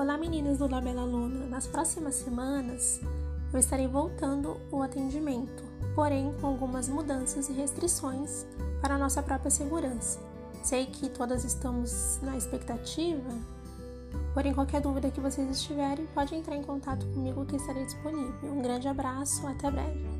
Olá meninas do Labela Luna, nas próximas semanas eu estarei voltando o atendimento, porém com algumas mudanças e restrições para nossa própria segurança. Sei que todas estamos na expectativa, porém qualquer dúvida que vocês estiverem, pode entrar em contato comigo que estarei disponível. Um grande abraço, até breve.